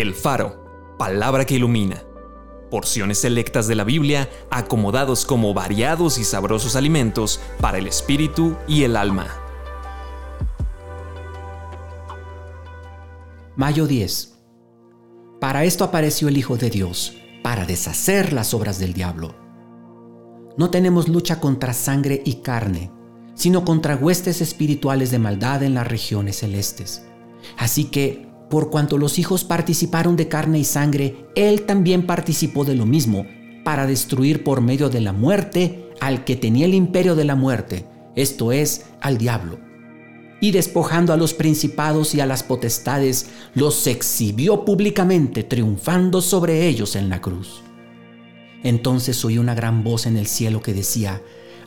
El Faro, palabra que ilumina. Porciones selectas de la Biblia acomodados como variados y sabrosos alimentos para el espíritu y el alma. Mayo 10. Para esto apareció el Hijo de Dios, para deshacer las obras del diablo. No tenemos lucha contra sangre y carne, sino contra huestes espirituales de maldad en las regiones celestes. Así que por cuanto los hijos participaron de carne y sangre, Él también participó de lo mismo, para destruir por medio de la muerte al que tenía el imperio de la muerte, esto es, al diablo. Y despojando a los principados y a las potestades, los exhibió públicamente, triunfando sobre ellos en la cruz. Entonces oí una gran voz en el cielo que decía,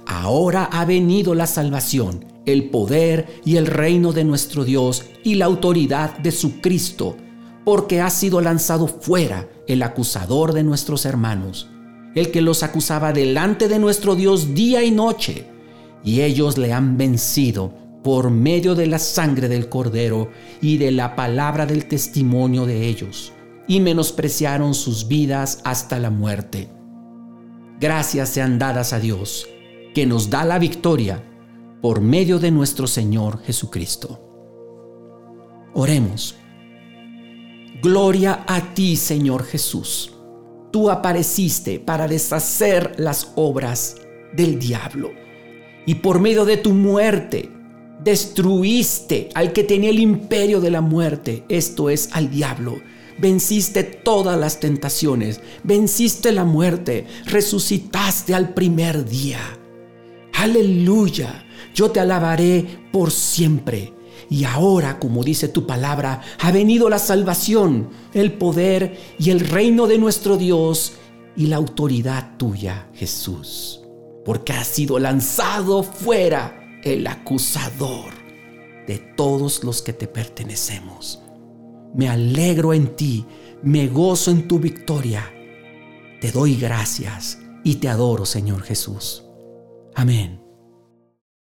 Ahora ha venido la salvación el poder y el reino de nuestro Dios y la autoridad de su Cristo, porque ha sido lanzado fuera el acusador de nuestros hermanos, el que los acusaba delante de nuestro Dios día y noche, y ellos le han vencido por medio de la sangre del cordero y de la palabra del testimonio de ellos, y menospreciaron sus vidas hasta la muerte. Gracias sean dadas a Dios, que nos da la victoria por medio de nuestro Señor Jesucristo. Oremos. Gloria a ti, Señor Jesús. Tú apareciste para deshacer las obras del diablo. Y por medio de tu muerte, destruiste al que tenía el imperio de la muerte, esto es al diablo. Venciste todas las tentaciones, venciste la muerte, resucitaste al primer día. Aleluya yo te alabaré por siempre. Y ahora, como dice tu palabra, ha venido la salvación, el poder y el reino de nuestro Dios y la autoridad tuya, Jesús. Porque ha sido lanzado fuera el acusador de todos los que te pertenecemos. Me alegro en ti, me gozo en tu victoria. Te doy gracias y te adoro, Señor Jesús. Amén.